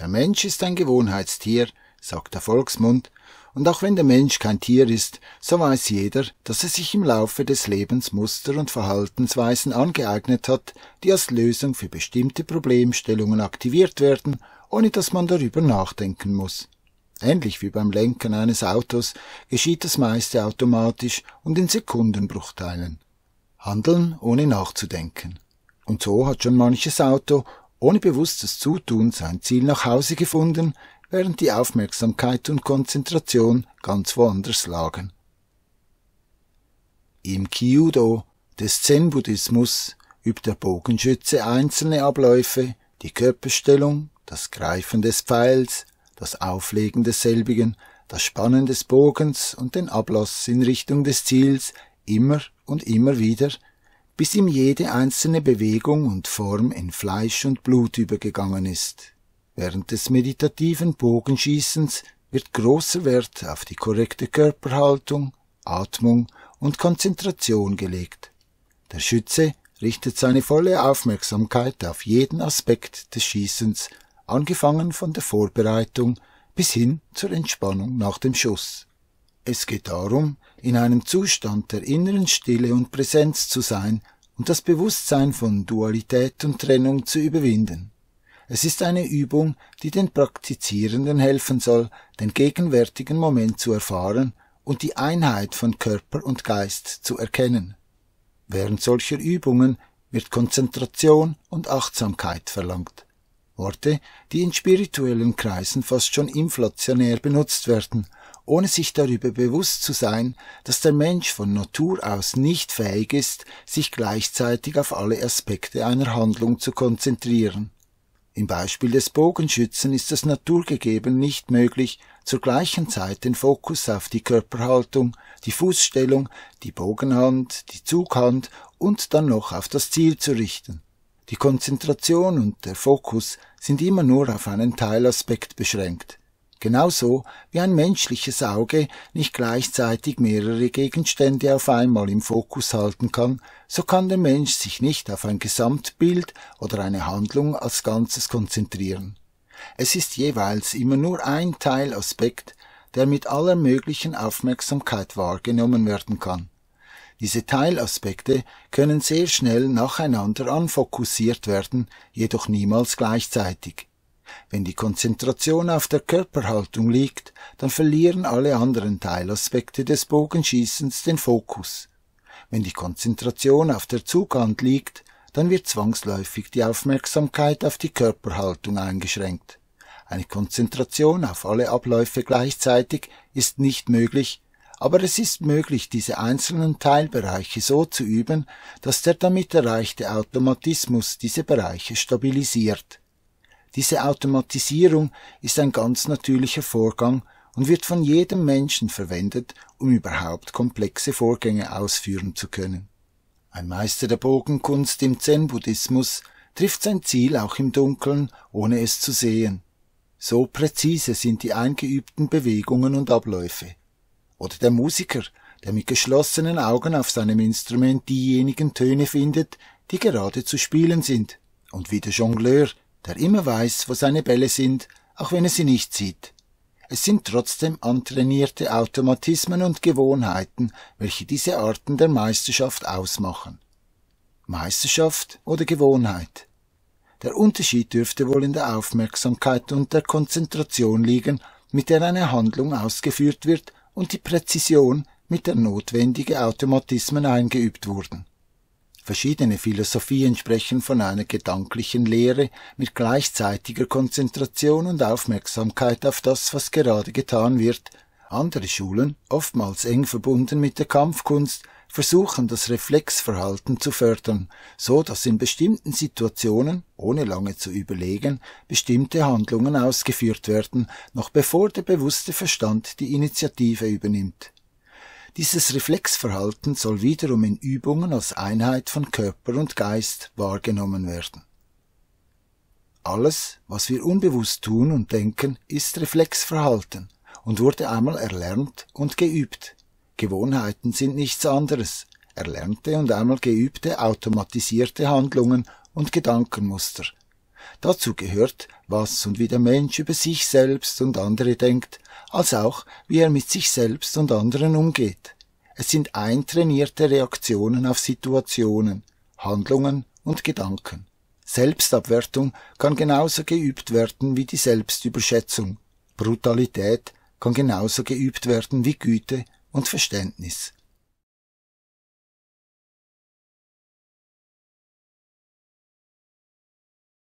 Der Mensch ist ein Gewohnheitstier, sagt der Volksmund, und auch wenn der Mensch kein Tier ist, so weiß jeder, dass er sich im Laufe des Lebens Muster und Verhaltensweisen angeeignet hat, die als Lösung für bestimmte Problemstellungen aktiviert werden, ohne dass man darüber nachdenken muss. Ähnlich wie beim Lenken eines Autos geschieht das meiste automatisch und in Sekundenbruchteilen. Handeln ohne nachzudenken. Und so hat schon manches Auto ohne bewusstes Zutun sein Ziel nach Hause gefunden, während die Aufmerksamkeit und Konzentration ganz woanders lagen. Im Kyudo des Zen-Buddhismus übt der Bogenschütze einzelne Abläufe, die Körperstellung, das Greifen des Pfeils, das Auflegen desselbigen, das Spannen des Bogens und den Ablass in Richtung des Ziels immer und immer wieder, bis ihm jede einzelne Bewegung und Form in Fleisch und Blut übergegangen ist. Während des meditativen Bogenschießens wird großer Wert auf die korrekte Körperhaltung, Atmung und Konzentration gelegt. Der Schütze richtet seine volle Aufmerksamkeit auf jeden Aspekt des Schießens, angefangen von der Vorbereitung bis hin zur Entspannung nach dem Schuss. Es geht darum, in einem Zustand der inneren Stille und Präsenz zu sein und das Bewusstsein von Dualität und Trennung zu überwinden. Es ist eine Übung, die den Praktizierenden helfen soll, den gegenwärtigen Moment zu erfahren und die Einheit von Körper und Geist zu erkennen. Während solcher Übungen wird Konzentration und Achtsamkeit verlangt. Worte, die in spirituellen Kreisen fast schon inflationär benutzt werden, ohne sich darüber bewusst zu sein, dass der Mensch von Natur aus nicht fähig ist, sich gleichzeitig auf alle Aspekte einer Handlung zu konzentrieren. Im Beispiel des Bogenschützen ist es naturgegeben nicht möglich, zur gleichen Zeit den Fokus auf die Körperhaltung, die Fußstellung, die Bogenhand, die Zughand und dann noch auf das Ziel zu richten. Die Konzentration und der Fokus sind immer nur auf einen Teilaspekt beschränkt. Genauso wie ein menschliches Auge nicht gleichzeitig mehrere Gegenstände auf einmal im Fokus halten kann, so kann der Mensch sich nicht auf ein Gesamtbild oder eine Handlung als Ganzes konzentrieren. Es ist jeweils immer nur ein Teilaspekt, der mit aller möglichen Aufmerksamkeit wahrgenommen werden kann. Diese Teilaspekte können sehr schnell nacheinander anfokussiert werden, jedoch niemals gleichzeitig. Wenn die Konzentration auf der Körperhaltung liegt, dann verlieren alle anderen Teilaspekte des Bogenschießens den Fokus. Wenn die Konzentration auf der Zughand liegt, dann wird zwangsläufig die Aufmerksamkeit auf die Körperhaltung eingeschränkt. Eine Konzentration auf alle Abläufe gleichzeitig ist nicht möglich, aber es ist möglich, diese einzelnen Teilbereiche so zu üben, dass der damit erreichte Automatismus diese Bereiche stabilisiert. Diese Automatisierung ist ein ganz natürlicher Vorgang und wird von jedem Menschen verwendet, um überhaupt komplexe Vorgänge ausführen zu können. Ein Meister der Bogenkunst im Zen-Buddhismus trifft sein Ziel auch im Dunkeln, ohne es zu sehen. So präzise sind die eingeübten Bewegungen und Abläufe. Oder der Musiker, der mit geschlossenen Augen auf seinem Instrument diejenigen Töne findet, die gerade zu spielen sind. Und wie der Jongleur, der immer weiß, wo seine Bälle sind, auch wenn er sie nicht sieht. Es sind trotzdem antrainierte Automatismen und Gewohnheiten, welche diese Arten der Meisterschaft ausmachen. Meisterschaft oder Gewohnheit? Der Unterschied dürfte wohl in der Aufmerksamkeit und der Konzentration liegen, mit der eine Handlung ausgeführt wird und die Präzision, mit der notwendige Automatismen eingeübt wurden. Verschiedene Philosophien sprechen von einer gedanklichen Lehre mit gleichzeitiger Konzentration und Aufmerksamkeit auf das, was gerade getan wird. Andere Schulen, oftmals eng verbunden mit der Kampfkunst, versuchen das Reflexverhalten zu fördern, so dass in bestimmten Situationen, ohne lange zu überlegen, bestimmte Handlungen ausgeführt werden, noch bevor der bewusste Verstand die Initiative übernimmt. Dieses Reflexverhalten soll wiederum in Übungen als Einheit von Körper und Geist wahrgenommen werden. Alles, was wir unbewusst tun und denken, ist Reflexverhalten und wurde einmal erlernt und geübt. Gewohnheiten sind nichts anderes, erlernte und einmal geübte automatisierte Handlungen und Gedankenmuster. Dazu gehört, was und wie der Mensch über sich selbst und andere denkt, als auch, wie er mit sich selbst und anderen umgeht. Es sind eintrainierte Reaktionen auf Situationen, Handlungen und Gedanken. Selbstabwertung kann genauso geübt werden wie die Selbstüberschätzung. Brutalität kann genauso geübt werden wie Güte und Verständnis.